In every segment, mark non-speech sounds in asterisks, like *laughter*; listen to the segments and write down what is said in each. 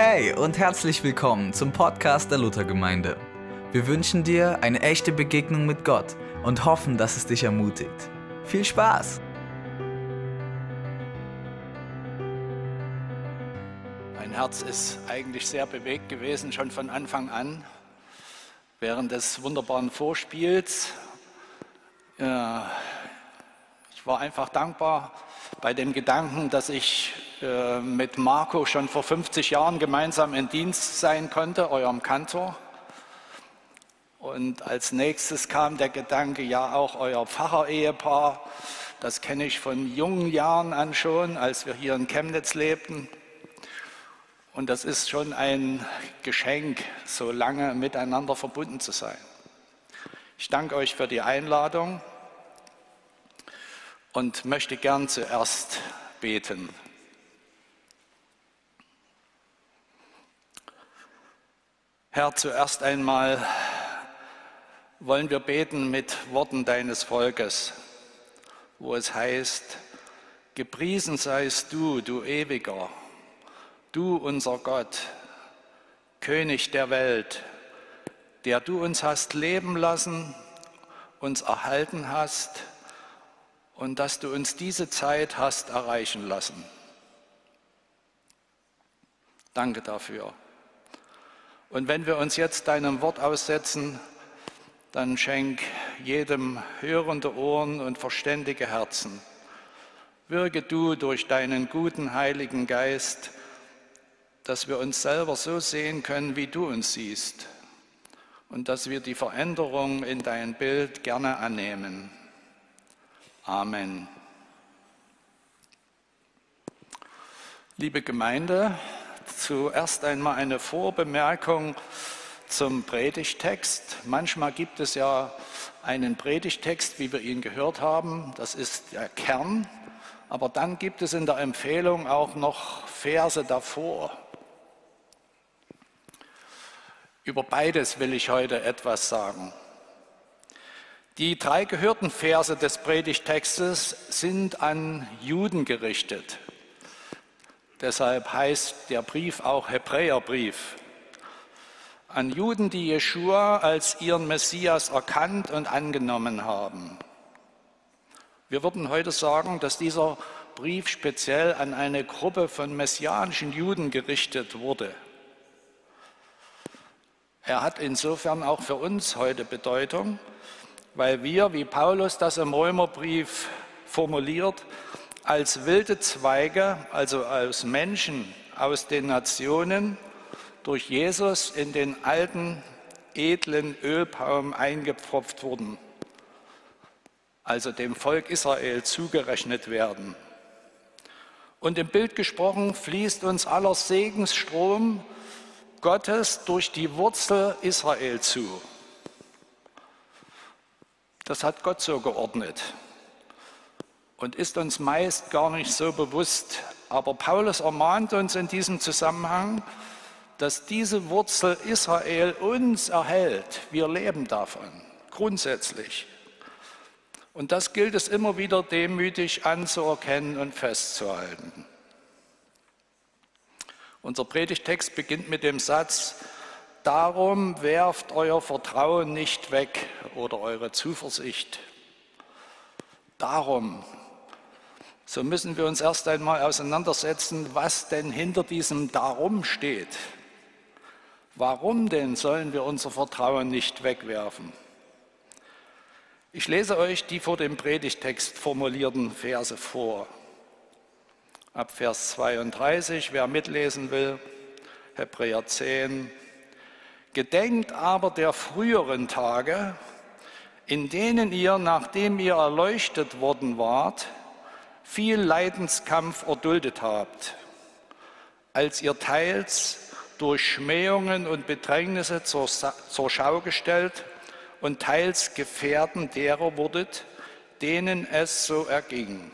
Hey und herzlich willkommen zum Podcast der Luthergemeinde. Wir wünschen dir eine echte Begegnung mit Gott und hoffen, dass es dich ermutigt. Viel Spaß! Mein Herz ist eigentlich sehr bewegt gewesen, schon von Anfang an, während des wunderbaren Vorspiels. Ja, ich war einfach dankbar bei dem Gedanken, dass ich äh, mit Marco schon vor 50 Jahren gemeinsam in Dienst sein konnte, eurem Kantor. Und als nächstes kam der Gedanke, ja, auch euer Pfarrer-Ehepaar, das kenne ich von jungen Jahren an schon, als wir hier in Chemnitz lebten. Und das ist schon ein Geschenk, so lange miteinander verbunden zu sein. Ich danke euch für die Einladung und möchte gern zuerst beten. Herr, zuerst einmal wollen wir beten mit Worten deines Volkes, wo es heißt, gepriesen seist du, du ewiger, du unser Gott, König der Welt, der du uns hast leben lassen, uns erhalten hast, und dass du uns diese Zeit hast erreichen lassen. Danke dafür. Und wenn wir uns jetzt deinem Wort aussetzen, dann schenk jedem hörende Ohren und verständige Herzen. Wirke du durch deinen guten Heiligen Geist, dass wir uns selber so sehen können, wie du uns siehst und dass wir die Veränderung in dein Bild gerne annehmen. Amen. Liebe Gemeinde, zuerst einmal eine Vorbemerkung zum Predigtext. Manchmal gibt es ja einen Predigtext, wie wir ihn gehört haben, das ist der Kern, aber dann gibt es in der Empfehlung auch noch Verse davor. Über beides will ich heute etwas sagen. Die drei gehörten Verse des Predigtextes sind an Juden gerichtet. Deshalb heißt der Brief auch Hebräerbrief. An Juden, die Jeschua als ihren Messias erkannt und angenommen haben. Wir würden heute sagen, dass dieser Brief speziell an eine Gruppe von messianischen Juden gerichtet wurde. Er hat insofern auch für uns heute Bedeutung, weil wir, wie Paulus das im Römerbrief formuliert, als wilde Zweige, also als Menschen aus den Nationen, durch Jesus in den alten, edlen Ölbaum eingepfropft wurden, also dem Volk Israel zugerechnet werden. Und im Bild gesprochen fließt uns aller Segensstrom Gottes durch die Wurzel Israel zu. Das hat Gott so geordnet und ist uns meist gar nicht so bewusst. Aber Paulus ermahnt uns in diesem Zusammenhang, dass diese Wurzel Israel uns erhält. Wir leben davon, grundsätzlich. Und das gilt es immer wieder demütig anzuerkennen und festzuhalten. Unser Predigtext beginnt mit dem Satz, Darum werft euer Vertrauen nicht weg oder eure Zuversicht. Darum. So müssen wir uns erst einmal auseinandersetzen, was denn hinter diesem Darum steht. Warum denn sollen wir unser Vertrauen nicht wegwerfen? Ich lese euch die vor dem Predigtext formulierten Verse vor. Ab Vers 32, wer mitlesen will, Hebräer 10, Gedenkt aber der früheren Tage, in denen ihr, nachdem ihr erleuchtet worden wart, viel Leidenskampf erduldet habt, als ihr teils durch Schmähungen und Bedrängnisse zur, zur Schau gestellt und teils Gefährten derer wurdet, denen es so erging.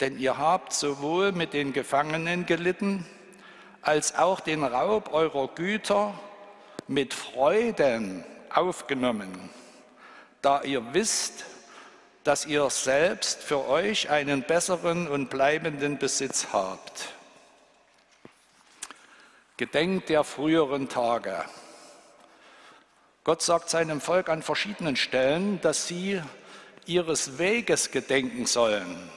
Denn ihr habt sowohl mit den Gefangenen gelitten, als auch den Raub eurer Güter mit Freuden aufgenommen, da ihr wisst, dass ihr selbst für euch einen besseren und bleibenden Besitz habt. Gedenkt der früheren Tage. Gott sagt seinem Volk an verschiedenen Stellen, dass sie ihres Weges gedenken sollen.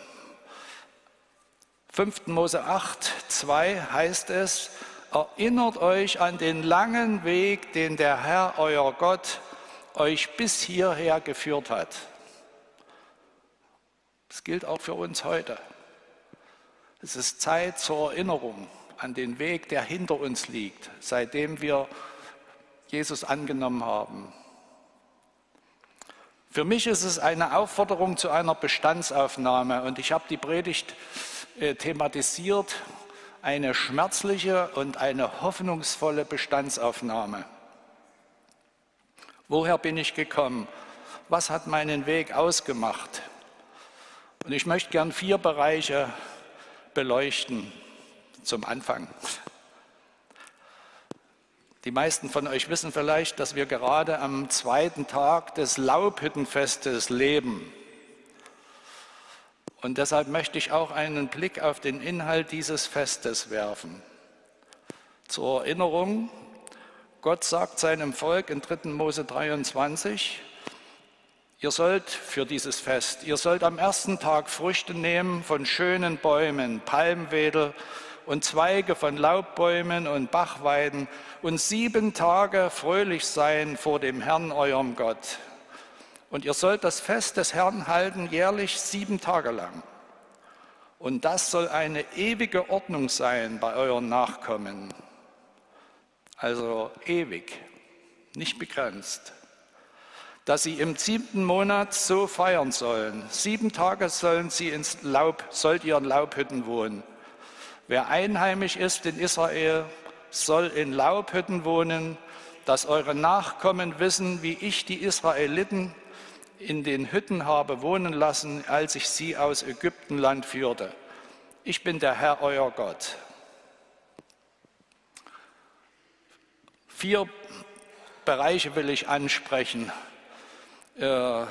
5. Mose 8, 2 heißt es, erinnert euch an den langen Weg, den der Herr, euer Gott, euch bis hierher geführt hat. Das gilt auch für uns heute. Es ist Zeit zur Erinnerung an den Weg, der hinter uns liegt, seitdem wir Jesus angenommen haben. Für mich ist es eine Aufforderung zu einer Bestandsaufnahme und ich habe die Predigt äh, thematisiert, eine schmerzliche und eine hoffnungsvolle Bestandsaufnahme. Woher bin ich gekommen? Was hat meinen Weg ausgemacht? Und ich möchte gern vier Bereiche beleuchten zum Anfang. Die meisten von euch wissen vielleicht, dass wir gerade am zweiten Tag des Laubhüttenfestes leben. Und deshalb möchte ich auch einen Blick auf den Inhalt dieses Festes werfen. Zur Erinnerung, Gott sagt seinem Volk in 3. Mose 23, ihr sollt für dieses Fest, ihr sollt am ersten Tag Früchte nehmen von schönen Bäumen, Palmwedel und Zweige von Laubbäumen und Bachweiden und sieben Tage fröhlich sein vor dem Herrn, eurem Gott. Und ihr sollt das Fest des Herrn halten jährlich sieben Tage lang. Und das soll eine ewige Ordnung sein bei euren Nachkommen. Also ewig, nicht begrenzt. Dass sie im siebten Monat so feiern sollen. Sieben Tage sollen sie ins Laub, sollt ihr in Laubhütten wohnen. Wer einheimisch ist in Israel, soll in Laubhütten wohnen, dass eure Nachkommen wissen, wie ich die Israeliten in den Hütten habe wohnen lassen, als ich sie aus Ägyptenland führte. Ich bin der Herr, euer Gott. Vier Bereiche will ich ansprechen äh,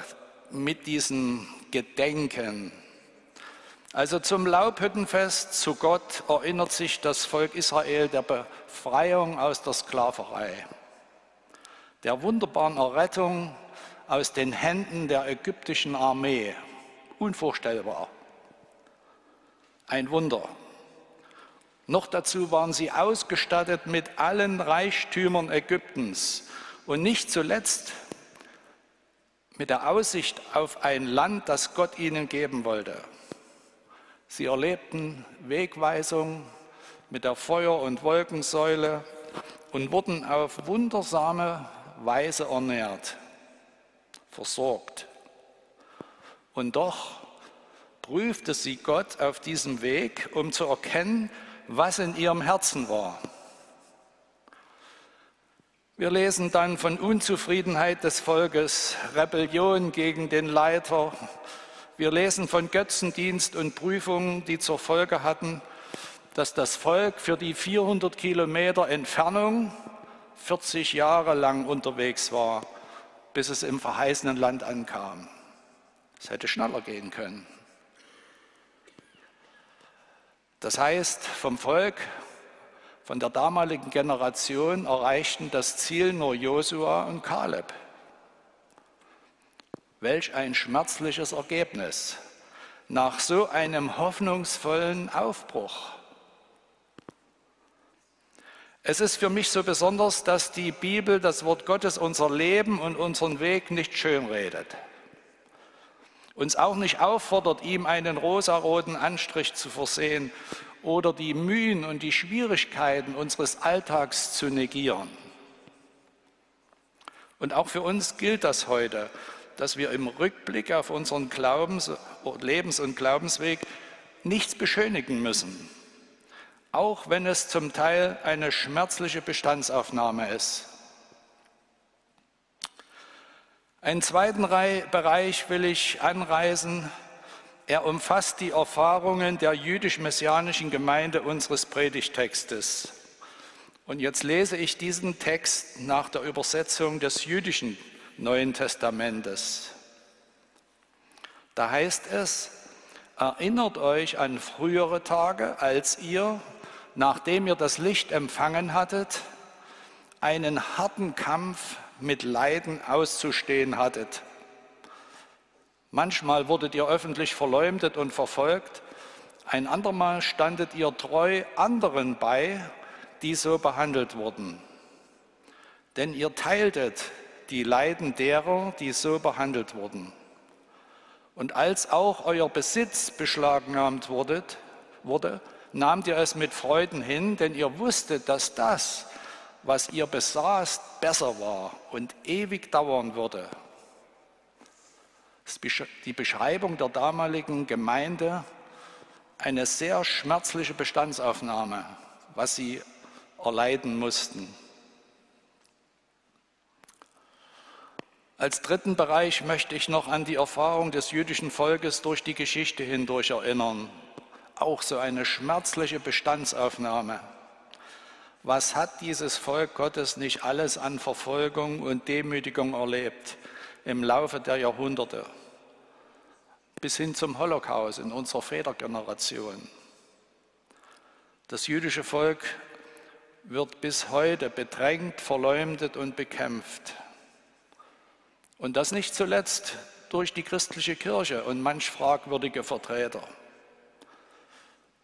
mit diesem Gedenken. Also zum Laubhüttenfest, zu Gott erinnert sich das Volk Israel der Befreiung aus der Sklaverei, der wunderbaren Errettung aus den Händen der ägyptischen Armee. Unvorstellbar. Ein Wunder. Noch dazu waren sie ausgestattet mit allen Reichtümern Ägyptens und nicht zuletzt mit der Aussicht auf ein Land, das Gott ihnen geben wollte. Sie erlebten Wegweisung mit der Feuer- und Wolkensäule und wurden auf wundersame Weise ernährt, versorgt. Und doch prüfte sie Gott auf diesem Weg, um zu erkennen, was in ihrem Herzen war. Wir lesen dann von Unzufriedenheit des Volkes, Rebellion gegen den Leiter, wir lesen von Götzendienst und Prüfungen, die zur Folge hatten, dass das Volk für die 400 Kilometer Entfernung 40 Jahre lang unterwegs war, bis es im verheißenen Land ankam. Es hätte schneller gehen können. Das heißt, vom Volk, von der damaligen Generation erreichten das Ziel nur Josua und Kaleb. Welch ein schmerzliches Ergebnis nach so einem hoffnungsvollen Aufbruch. Es ist für mich so besonders, dass die Bibel, das Wort Gottes, unser Leben und unseren Weg nicht schönredet. Uns auch nicht auffordert, ihm einen rosaroten Anstrich zu versehen oder die Mühen und die Schwierigkeiten unseres Alltags zu negieren. Und auch für uns gilt das heute dass wir im Rückblick auf unseren Glaubens-, Lebens- und Glaubensweg nichts beschönigen müssen, auch wenn es zum Teil eine schmerzliche Bestandsaufnahme ist. Einen zweiten Bereich will ich anreißen. Er umfasst die Erfahrungen der jüdisch-messianischen Gemeinde unseres Predigtextes. Und jetzt lese ich diesen Text nach der Übersetzung des jüdischen Neuen Testamentes. Da heißt es, erinnert euch an frühere Tage, als ihr nachdem ihr das Licht empfangen hattet, einen harten Kampf mit Leiden auszustehen hattet. Manchmal wurdet ihr öffentlich verleumdet und verfolgt, ein andermal standet ihr treu anderen bei, die so behandelt wurden. Denn ihr teiltet die Leiden derer, die so behandelt wurden. Und als auch euer Besitz beschlagnahmt wurdet, wurde, nahmt ihr es mit Freuden hin, denn ihr wusstet, dass das, was ihr besaßt, besser war und ewig dauern würde. Die Beschreibung der damaligen Gemeinde eine sehr schmerzliche Bestandsaufnahme, was sie erleiden mussten. Als dritten Bereich möchte ich noch an die Erfahrung des jüdischen Volkes durch die Geschichte hindurch erinnern. Auch so eine schmerzliche Bestandsaufnahme. Was hat dieses Volk Gottes nicht alles an Verfolgung und Demütigung erlebt im Laufe der Jahrhunderte? bis hin zum Holocaust in unserer Vätergeneration. Das jüdische Volk wird bis heute bedrängt, verleumdet und bekämpft. Und das nicht zuletzt durch die christliche Kirche und manch fragwürdige Vertreter.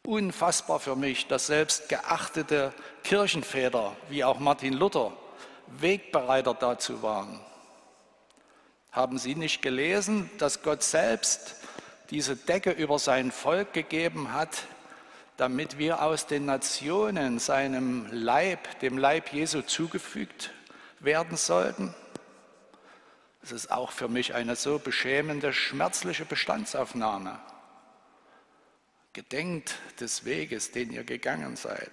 Unfassbar für mich, dass selbst geachtete Kirchenväter wie auch Martin Luther Wegbereiter dazu waren. Haben Sie nicht gelesen, dass Gott selbst diese Decke über sein Volk gegeben hat, damit wir aus den Nationen seinem Leib, dem Leib Jesu zugefügt werden sollten? Das ist auch für mich eine so beschämende, schmerzliche Bestandsaufnahme. Gedenkt des Weges, den ihr gegangen seid.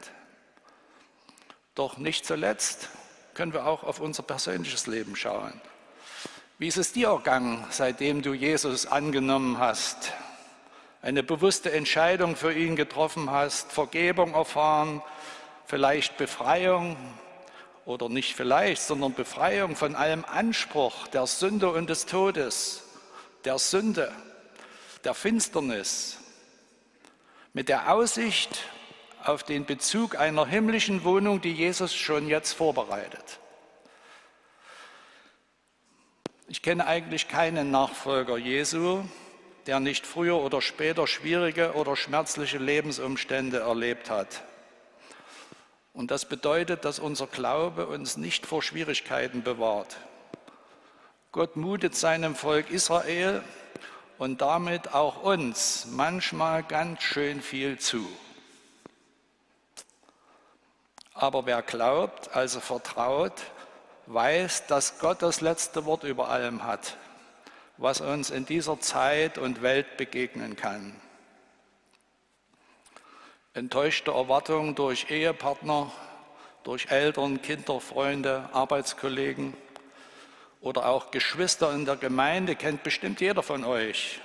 Doch nicht zuletzt können wir auch auf unser persönliches Leben schauen. Wie ist es dir ergangen, seitdem du Jesus angenommen hast? Eine bewusste Entscheidung für ihn getroffen hast, Vergebung erfahren, vielleicht Befreiung oder nicht vielleicht, sondern Befreiung von allem Anspruch der Sünde und des Todes, der Sünde, der Finsternis, mit der Aussicht auf den Bezug einer himmlischen Wohnung, die Jesus schon jetzt vorbereitet. Ich kenne eigentlich keinen Nachfolger Jesu, der nicht früher oder später schwierige oder schmerzliche Lebensumstände erlebt hat. Und das bedeutet, dass unser Glaube uns nicht vor Schwierigkeiten bewahrt. Gott mutet seinem Volk Israel und damit auch uns manchmal ganz schön viel zu. Aber wer glaubt, also vertraut, weiß, dass Gott das letzte Wort über allem hat, was uns in dieser Zeit und Welt begegnen kann. Enttäuschte Erwartungen durch Ehepartner, durch Eltern, Kinder, Freunde, Arbeitskollegen oder auch Geschwister in der Gemeinde kennt bestimmt jeder von euch.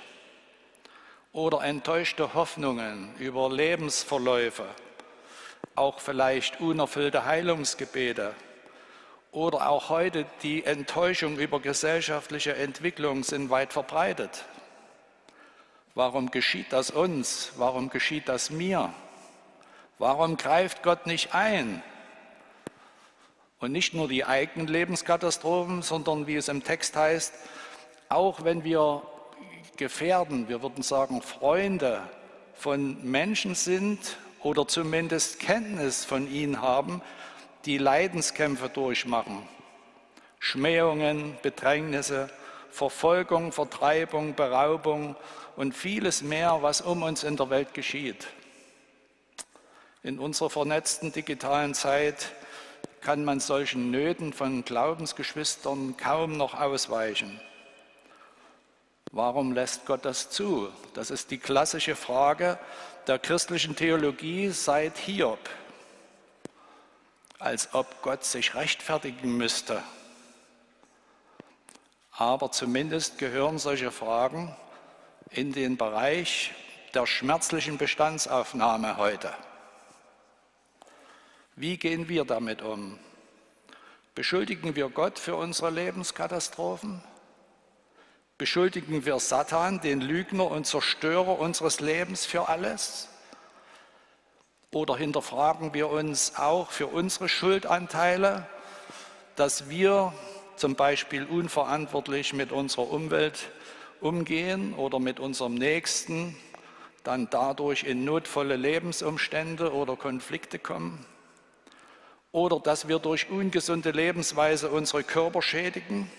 Oder enttäuschte Hoffnungen über Lebensverläufe, auch vielleicht unerfüllte Heilungsgebete oder auch heute die Enttäuschung über gesellschaftliche Entwicklung sind weit verbreitet. Warum geschieht das uns? Warum geschieht das mir? Warum greift Gott nicht ein? Und nicht nur die eigenen Lebenskatastrophen, sondern wie es im Text heißt, auch wenn wir Gefährden, wir würden sagen Freunde von Menschen sind oder zumindest Kenntnis von ihnen haben, die Leidenskämpfe durchmachen. Schmähungen, Bedrängnisse, Verfolgung, Vertreibung, Beraubung und vieles mehr, was um uns in der Welt geschieht. In unserer vernetzten digitalen Zeit kann man solchen Nöten von Glaubensgeschwistern kaum noch ausweichen. Warum lässt Gott das zu? Das ist die klassische Frage der christlichen Theologie seit Hiob als ob Gott sich rechtfertigen müsste. Aber zumindest gehören solche Fragen in den Bereich der schmerzlichen Bestandsaufnahme heute. Wie gehen wir damit um? Beschuldigen wir Gott für unsere Lebenskatastrophen? Beschuldigen wir Satan, den Lügner und Zerstörer unseres Lebens, für alles? Oder hinterfragen wir uns auch für unsere Schuldanteile, dass wir zum Beispiel unverantwortlich mit unserer Umwelt umgehen oder mit unserem Nächsten, dann dadurch in notvolle Lebensumstände oder Konflikte kommen? Oder dass wir durch ungesunde Lebensweise unsere Körper schädigen?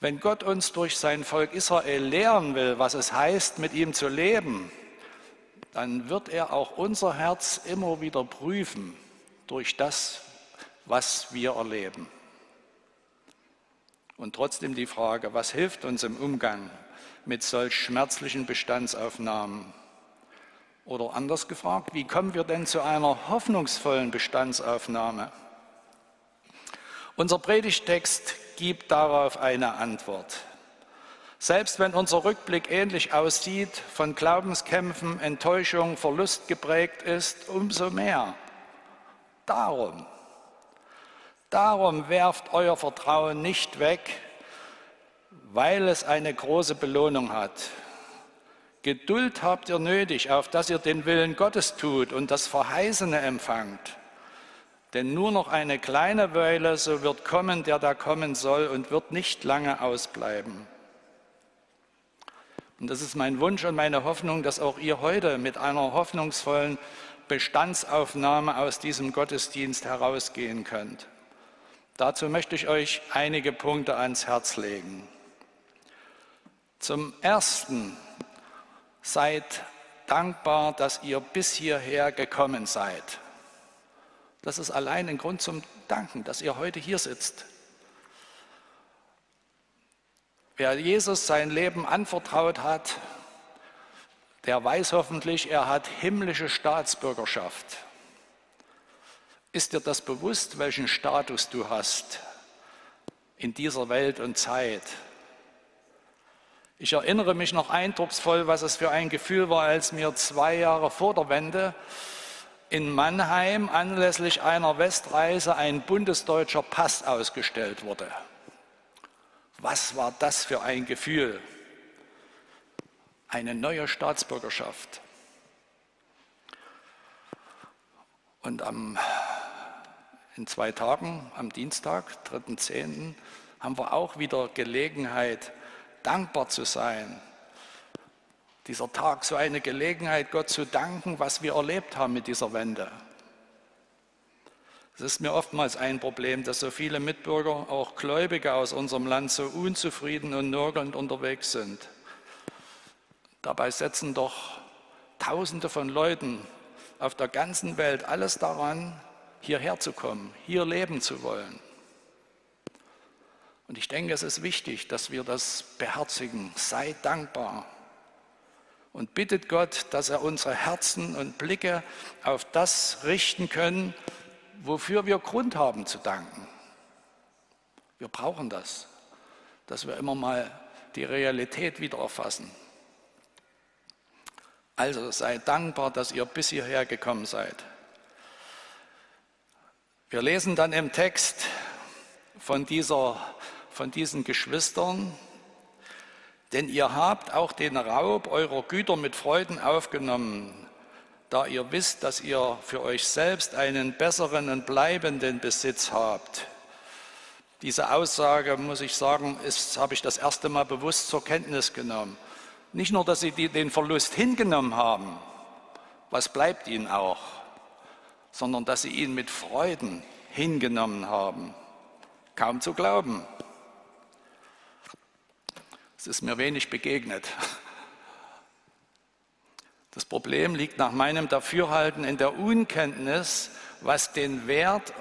Wenn Gott uns durch sein Volk Israel lehren will, was es heißt, mit ihm zu leben, dann wird er auch unser Herz immer wieder prüfen durch das, was wir erleben. Und trotzdem die Frage, was hilft uns im Umgang mit solch schmerzlichen Bestandsaufnahmen? Oder anders gefragt, wie kommen wir denn zu einer hoffnungsvollen Bestandsaufnahme? Unser Predigtext gibt darauf eine Antwort. Selbst wenn unser Rückblick ähnlich aussieht, von Glaubenskämpfen, Enttäuschung, Verlust geprägt ist, umso mehr. Darum, darum werft euer Vertrauen nicht weg, weil es eine große Belohnung hat. Geduld habt ihr nötig, auf dass ihr den Willen Gottes tut und das Verheißene empfangt. Denn nur noch eine kleine Weile, so wird kommen, der da kommen soll und wird nicht lange ausbleiben. Und das ist mein Wunsch und meine Hoffnung, dass auch ihr heute mit einer hoffnungsvollen Bestandsaufnahme aus diesem Gottesdienst herausgehen könnt. Dazu möchte ich euch einige Punkte ans Herz legen. Zum Ersten, seid dankbar, dass ihr bis hierher gekommen seid. Das ist allein ein Grund zum Danken, dass ihr heute hier sitzt. Wer Jesus sein Leben anvertraut hat, der weiß hoffentlich, er hat himmlische Staatsbürgerschaft. Ist dir das bewusst, welchen Status du hast in dieser Welt und Zeit? Ich erinnere mich noch eindrucksvoll, was es für ein Gefühl war, als mir zwei Jahre vor der Wende in Mannheim anlässlich einer Westreise ein bundesdeutscher Pass ausgestellt wurde. Was war das für ein Gefühl? Eine neue Staatsbürgerschaft. Und am, in zwei Tagen, am Dienstag, 3.10., haben wir auch wieder Gelegenheit, dankbar zu sein. Dieser Tag, so eine Gelegenheit, Gott zu danken, was wir erlebt haben mit dieser Wende. Es ist mir oftmals ein Problem, dass so viele Mitbürger, auch Gläubige aus unserem Land, so unzufrieden und nörgelnd unterwegs sind. Dabei setzen doch Tausende von Leuten auf der ganzen Welt alles daran, hierher zu kommen, hier leben zu wollen. Und ich denke, es ist wichtig, dass wir das beherzigen. Sei dankbar und bittet Gott, dass er unsere Herzen und Blicke auf das richten können, wofür wir Grund haben zu danken. Wir brauchen das, dass wir immer mal die Realität wieder erfassen. Also seid dankbar, dass ihr bis hierher gekommen seid. Wir lesen dann im Text von, dieser, von diesen Geschwistern, denn ihr habt auch den Raub eurer Güter mit Freuden aufgenommen, da ihr wisst, dass ihr für euch selbst einen besseren und bleibenden Besitz habt. Diese Aussage, muss ich sagen, ist, habe ich das erste Mal bewusst zur Kenntnis genommen. Nicht nur, dass sie den Verlust hingenommen haben, was bleibt ihnen auch, sondern dass sie ihn mit Freuden hingenommen haben. Kaum zu glauben. Es ist mir wenig begegnet. Das Problem liegt nach meinem Dafürhalten in der Unkenntnis, was den Wert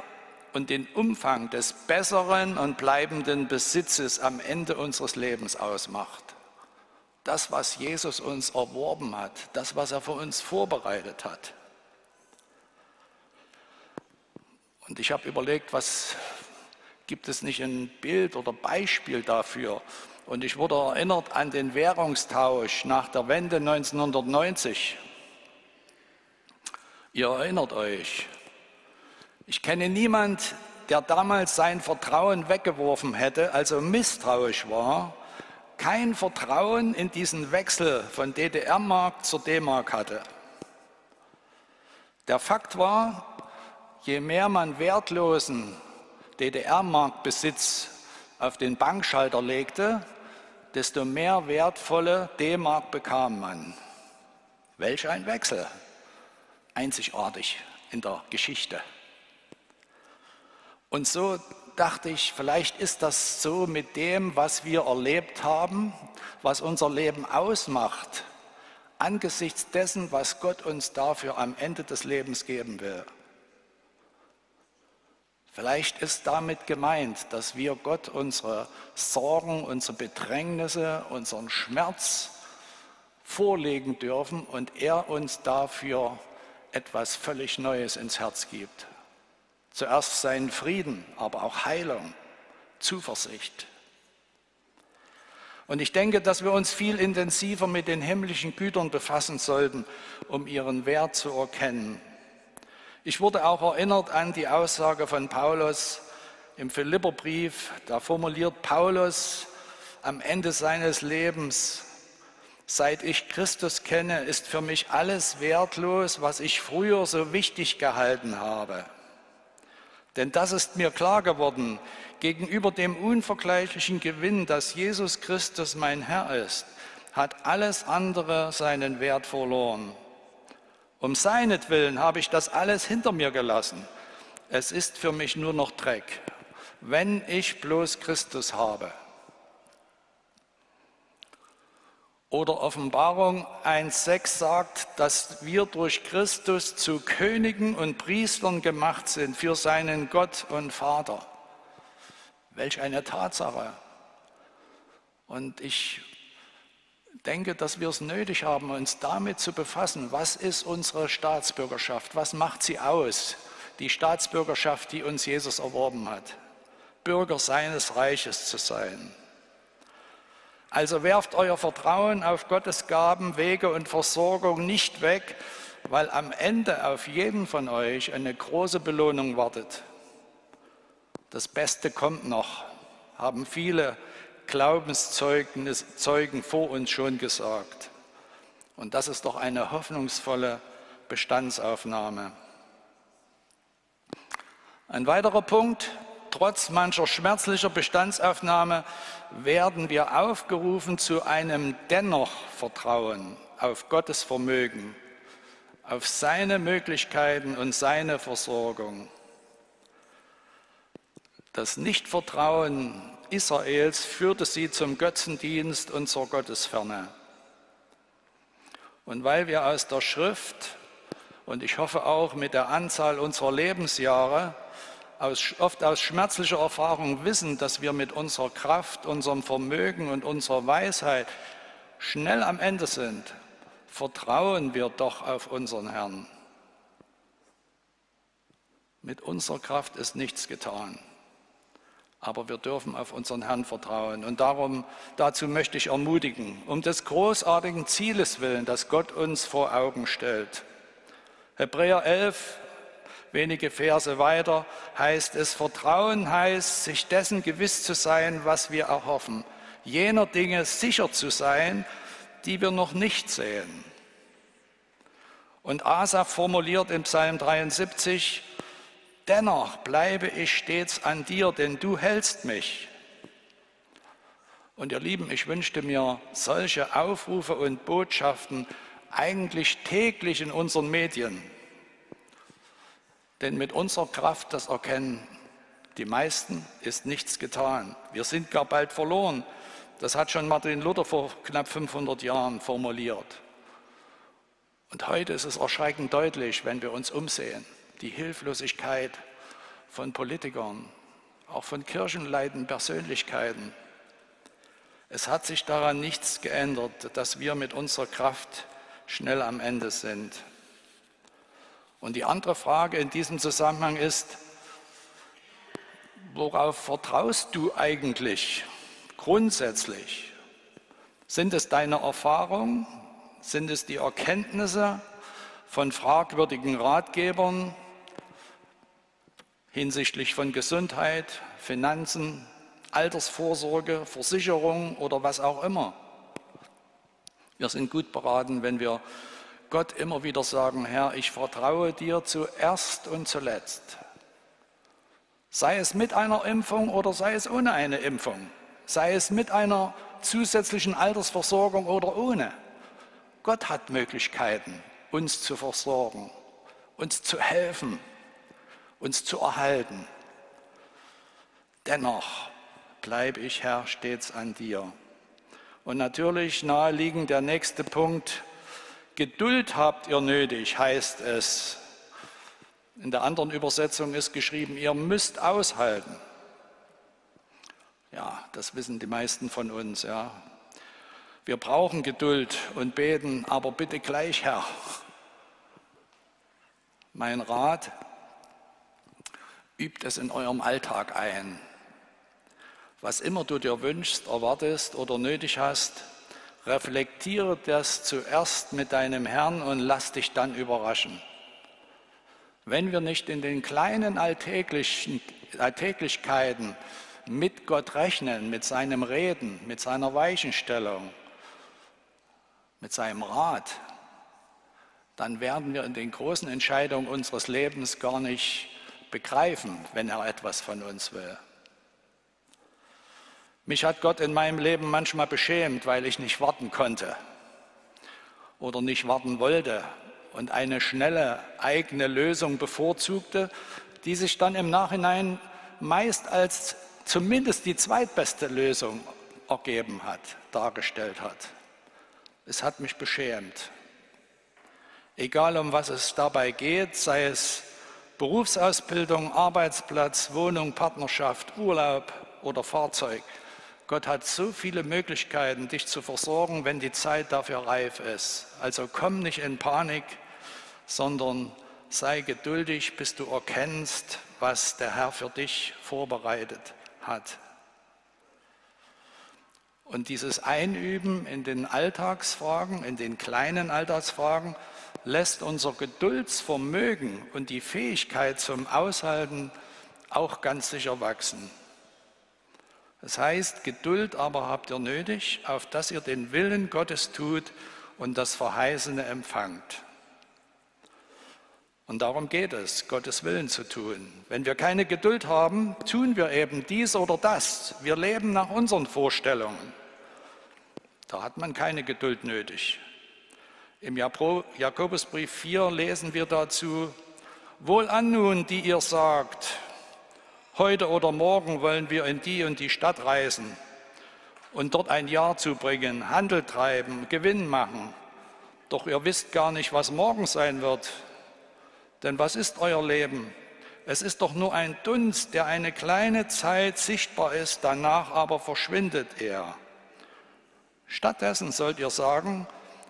und den Umfang des besseren und bleibenden Besitzes am Ende unseres Lebens ausmacht. Das, was Jesus uns erworben hat, das, was er für uns vorbereitet hat. Und ich habe überlegt, was gibt es nicht ein Bild oder Beispiel dafür, und ich wurde erinnert an den Währungstausch nach der Wende 1990. Ihr erinnert euch. Ich kenne niemand, der damals sein Vertrauen weggeworfen hätte, also misstrauisch war, kein Vertrauen in diesen Wechsel von DDR-Mark zur D-Mark hatte. Der Fakt war, je mehr man wertlosen DDR-Marktbesitz auf den Bankschalter legte, desto mehr wertvolle D-Mark bekam man. Welch ein Wechsel! Einzigartig in der Geschichte. Und so dachte ich, vielleicht ist das so mit dem, was wir erlebt haben, was unser Leben ausmacht, angesichts dessen, was Gott uns dafür am Ende des Lebens geben will. Vielleicht ist damit gemeint, dass wir Gott unsere Sorgen, unsere Bedrängnisse, unseren Schmerz vorlegen dürfen und er uns dafür etwas völlig Neues ins Herz gibt. Zuerst seinen Frieden, aber auch Heilung, Zuversicht. Und ich denke, dass wir uns viel intensiver mit den himmlischen Gütern befassen sollten, um ihren Wert zu erkennen ich wurde auch erinnert an die Aussage von Paulus im Philipperbrief. Da formuliert Paulus am Ende seines Lebens, seit ich Christus kenne, ist für mich alles wertlos, was ich früher so wichtig gehalten habe. Denn das ist mir klar geworden, gegenüber dem unvergleichlichen Gewinn, dass Jesus Christus mein Herr ist, hat alles andere seinen Wert verloren. Um seinetwillen habe ich das alles hinter mir gelassen. Es ist für mich nur noch Dreck, wenn ich bloß Christus habe. Oder Offenbarung 1.6 sagt, dass wir durch Christus zu Königen und Priestern gemacht sind für seinen Gott und Vater. Welch eine Tatsache. Und ich denke, dass wir es nötig haben, uns damit zu befassen, was ist unsere Staatsbürgerschaft, was macht sie aus, die Staatsbürgerschaft, die uns Jesus erworben hat, Bürger seines Reiches zu sein. Also werft euer Vertrauen auf Gottes Gaben, Wege und Versorgung nicht weg, weil am Ende auf jeden von euch eine große Belohnung wartet. Das Beste kommt noch, haben viele Glaubenszeugen vor uns schon gesagt. Und das ist doch eine hoffnungsvolle Bestandsaufnahme. Ein weiterer Punkt, trotz mancher schmerzlicher Bestandsaufnahme werden wir aufgerufen zu einem dennoch Vertrauen auf Gottes Vermögen, auf seine Möglichkeiten und seine Versorgung. Das Nichtvertrauen Israels führte sie zum Götzendienst und zur Gottesferne. Und weil wir aus der Schrift und ich hoffe auch mit der Anzahl unserer Lebensjahre aus, oft aus schmerzlicher Erfahrung wissen, dass wir mit unserer Kraft, unserem Vermögen und unserer Weisheit schnell am Ende sind, vertrauen wir doch auf unseren Herrn. Mit unserer Kraft ist nichts getan aber wir dürfen auf unseren Herrn vertrauen. Und darum, dazu möchte ich ermutigen, um des großartigen Zieles willen, das Gott uns vor Augen stellt. Hebräer 11, wenige Verse weiter, heißt es, Vertrauen heißt, sich dessen gewiss zu sein, was wir erhoffen, jener Dinge sicher zu sein, die wir noch nicht sehen. Und Asaf formuliert im Psalm 73, Dennoch bleibe ich stets an dir, denn du hältst mich. Und ihr Lieben, ich wünschte mir solche Aufrufe und Botschaften eigentlich täglich in unseren Medien. Denn mit unserer Kraft, das erkennen die meisten, ist nichts getan. Wir sind gar bald verloren. Das hat schon Martin Luther vor knapp 500 Jahren formuliert. Und heute ist es erschreckend deutlich, wenn wir uns umsehen die Hilflosigkeit von Politikern, auch von kirchenleitenden Persönlichkeiten. Es hat sich daran nichts geändert, dass wir mit unserer Kraft schnell am Ende sind. Und die andere Frage in diesem Zusammenhang ist, worauf vertraust du eigentlich grundsätzlich? Sind es deine Erfahrungen? Sind es die Erkenntnisse von fragwürdigen Ratgebern? Hinsichtlich von Gesundheit, Finanzen, Altersvorsorge, Versicherung oder was auch immer. Wir sind gut beraten, wenn wir Gott immer wieder sagen, Herr, ich vertraue dir zuerst und zuletzt. Sei es mit einer Impfung oder sei es ohne eine Impfung. Sei es mit einer zusätzlichen Altersversorgung oder ohne. Gott hat Möglichkeiten, uns zu versorgen, uns zu helfen, uns zu erhalten. Dennoch bleibe ich, Herr, stets an dir. Und natürlich naheliegend der nächste Punkt, Geduld habt ihr nötig, heißt es. In der anderen Übersetzung ist geschrieben, ihr müsst aushalten. Ja, das wissen die meisten von uns. Ja. Wir brauchen Geduld und beten, aber bitte gleich, Herr. Mein Rat, übt es in eurem Alltag ein. Was immer du dir wünschst, erwartest oder nötig hast, reflektiere das zuerst mit deinem Herrn und lass dich dann überraschen. Wenn wir nicht in den kleinen Alltäglichkeiten mit Gott rechnen, mit seinem Reden, mit seiner Weichenstellung, mit seinem Rat, dann werden wir in den großen Entscheidungen unseres Lebens gar nicht begreifen, wenn er etwas von uns will. Mich hat Gott in meinem Leben manchmal beschämt, weil ich nicht warten konnte oder nicht warten wollte und eine schnelle eigene Lösung bevorzugte, die sich dann im Nachhinein meist als zumindest die zweitbeste Lösung ergeben hat, dargestellt hat. Es hat mich beschämt. Egal um was es dabei geht, sei es Berufsausbildung, Arbeitsplatz, Wohnung, Partnerschaft, Urlaub oder Fahrzeug. Gott hat so viele Möglichkeiten, dich zu versorgen, wenn die Zeit dafür reif ist. Also komm nicht in Panik, sondern sei geduldig, bis du erkennst, was der Herr für dich vorbereitet hat. Und dieses Einüben in den Alltagsfragen, in den kleinen Alltagsfragen, lässt unser Geduldsvermögen und die Fähigkeit zum Aushalten auch ganz sicher wachsen. Das heißt, Geduld aber habt ihr nötig, auf dass ihr den Willen Gottes tut und das Verheißene empfangt. Und darum geht es, Gottes Willen zu tun. Wenn wir keine Geduld haben, tun wir eben dies oder das. Wir leben nach unseren Vorstellungen. Da hat man keine Geduld nötig. Im Jakobusbrief 4 lesen wir dazu, Wohlan nun, die ihr sagt, heute oder morgen wollen wir in die und die Stadt reisen und dort ein Jahr zubringen, Handel treiben, Gewinn machen. Doch ihr wisst gar nicht, was morgen sein wird. Denn was ist euer Leben? Es ist doch nur ein Dunst, der eine kleine Zeit sichtbar ist, danach aber verschwindet er. Stattdessen sollt ihr sagen,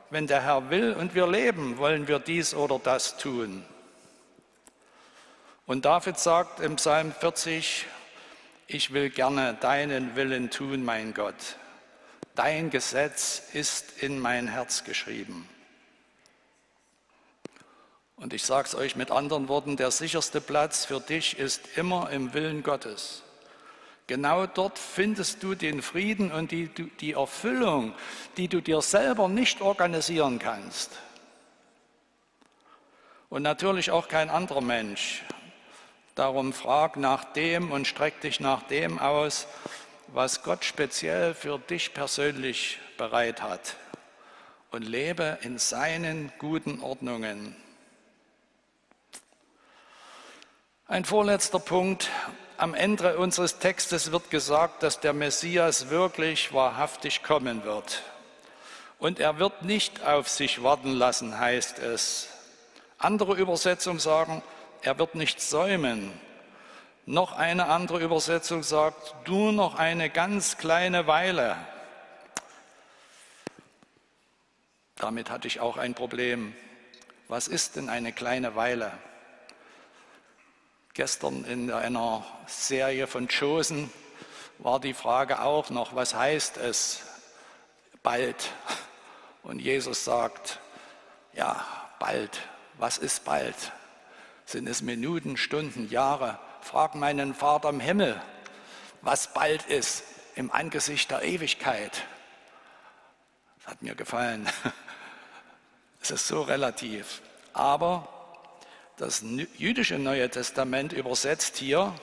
wenn der Herr will und wir leben, wollen wir dies oder das tun. Und David sagt im Psalm 40, ich will gerne deinen Willen tun, mein Gott. Dein Gesetz ist in mein Herz geschrieben. Und ich sage es euch mit anderen Worten, der sicherste Platz für dich ist immer im Willen Gottes. Genau dort findest du den Frieden und die, die Erfüllung, die du dir selber nicht organisieren kannst. Und natürlich auch kein anderer Mensch. Darum frag nach dem und streck dich nach dem aus, was Gott speziell für dich persönlich bereit hat. Und lebe in seinen guten Ordnungen. Ein vorletzter Punkt, am Ende unseres Textes wird gesagt, dass der Messias wirklich wahrhaftig kommen wird. Und er wird nicht auf sich warten lassen, heißt es. Andere Übersetzungen sagen, er wird nicht säumen. Noch eine andere Übersetzung sagt, du noch eine ganz kleine Weile. Damit hatte ich auch ein Problem. Was ist denn eine kleine Weile? Gestern in einer Serie von Chosen war die Frage auch noch, was heißt es bald? Und Jesus sagt, ja, bald. Was ist bald? Sind es Minuten, Stunden, Jahre? Frag meinen Vater im Himmel, was bald ist im Angesicht der Ewigkeit. Das hat mir gefallen. *laughs* Es ist so relativ. Aber das jüdische Neue Testament übersetzt hier,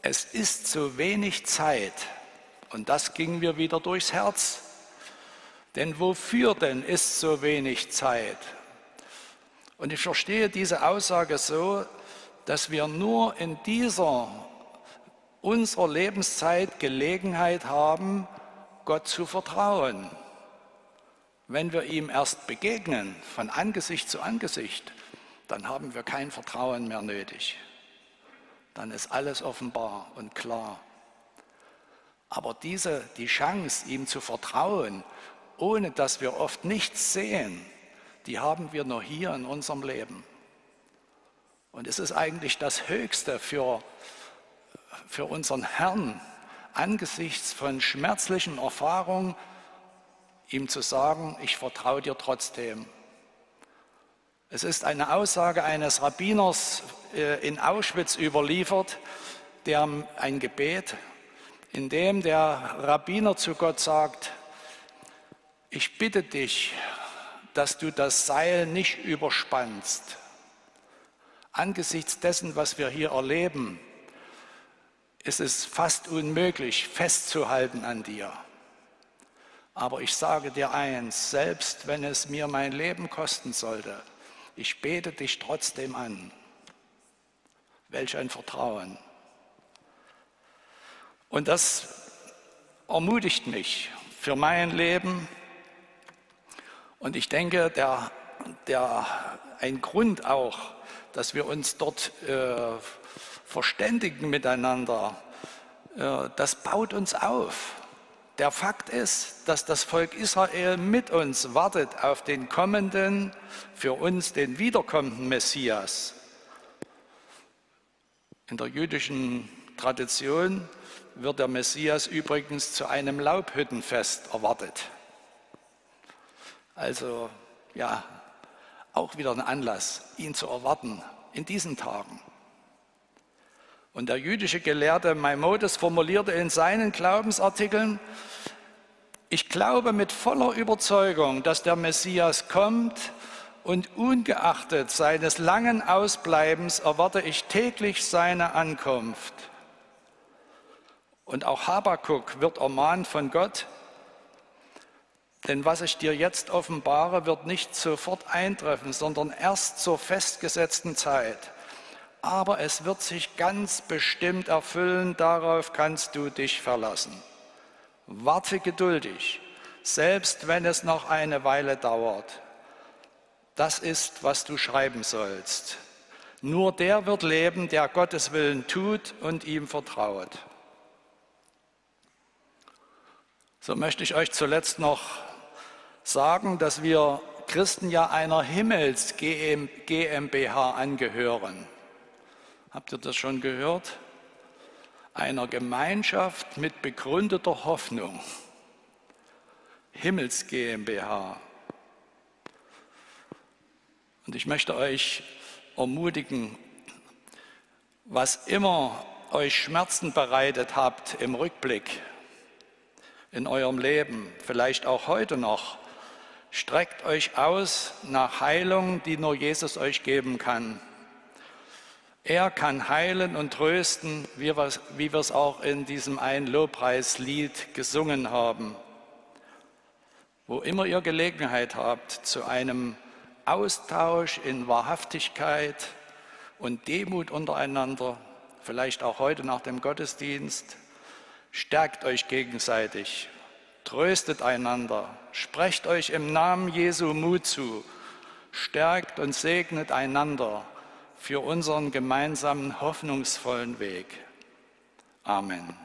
es ist zu wenig Zeit. Und das ging mir wieder durchs Herz. Denn wofür denn ist so wenig Zeit? Und ich verstehe diese Aussage so, dass wir nur in dieser unserer Lebenszeit Gelegenheit haben, Gott zu vertrauen. Wenn wir ihm erst begegnen, von Angesicht zu Angesicht, dann haben wir kein Vertrauen mehr nötig. Dann ist alles offenbar und klar. Aber diese, die Chance, ihm zu vertrauen, ohne dass wir oft nichts sehen, die haben wir nur hier in unserem Leben. Und es ist eigentlich das Höchste für, für unseren Herrn, angesichts von schmerzlichen Erfahrungen, ihm zu sagen, ich vertraue dir trotzdem. Es ist eine Aussage eines Rabbiners äh, in Auschwitz überliefert, der ein Gebet, in dem der Rabbiner zu Gott sagt, ich bitte dich, dass du das Seil nicht überspannst. Angesichts dessen, was wir hier erleben, ist es fast unmöglich festzuhalten an dir. Aber ich sage dir eins, selbst wenn es mir mein Leben kosten sollte, ich bete dich trotzdem an. Welch ein Vertrauen. Und das ermutigt mich für mein Leben. Und ich denke, der, der, ein Grund auch, dass wir uns dort äh, verständigen miteinander, äh, das baut uns auf. Der Fakt ist, dass das Volk Israel mit uns wartet auf den kommenden, für uns den wiederkommenden Messias. In der jüdischen Tradition wird der Messias übrigens zu einem Laubhüttenfest erwartet. Also ja, auch wieder ein Anlass, ihn zu erwarten in diesen Tagen. Und der jüdische Gelehrte Maimonides formulierte in seinen Glaubensartikeln, ich glaube mit voller Überzeugung, dass der Messias kommt und ungeachtet seines langen Ausbleibens erwarte ich täglich seine Ankunft. Und auch Habakuk wird ermahnt von Gott, denn was ich dir jetzt offenbare, wird nicht sofort eintreffen, sondern erst zur festgesetzten Zeit aber es wird sich ganz bestimmt erfüllen, darauf kannst du dich verlassen. Warte geduldig, selbst wenn es noch eine Weile dauert. Das ist, was du schreiben sollst. Nur der wird leben, der Gottes Willen tut und ihm vertraut. So möchte ich euch zuletzt noch sagen, dass wir Christen ja einer Himmels GmbH angehören. Habt ihr das schon gehört? Einer Gemeinschaft mit begründeter Hoffnung. Himmels GmbH. Und ich möchte euch ermutigen, was immer euch Schmerzen bereitet habt im Rückblick in eurem Leben, vielleicht auch heute noch, streckt euch aus nach Heilung, die nur Jesus euch geben kann. Er kann heilen und trösten, wie wir es auch in diesem einen Lobpreislied gesungen haben. Wo immer ihr Gelegenheit habt zu einem Austausch in Wahrhaftigkeit und Demut untereinander, vielleicht auch heute nach dem Gottesdienst, stärkt euch gegenseitig, tröstet einander, sprecht euch im Namen Jesu Mut zu, stärkt und segnet einander für unseren gemeinsamen hoffnungsvollen Weg. Amen.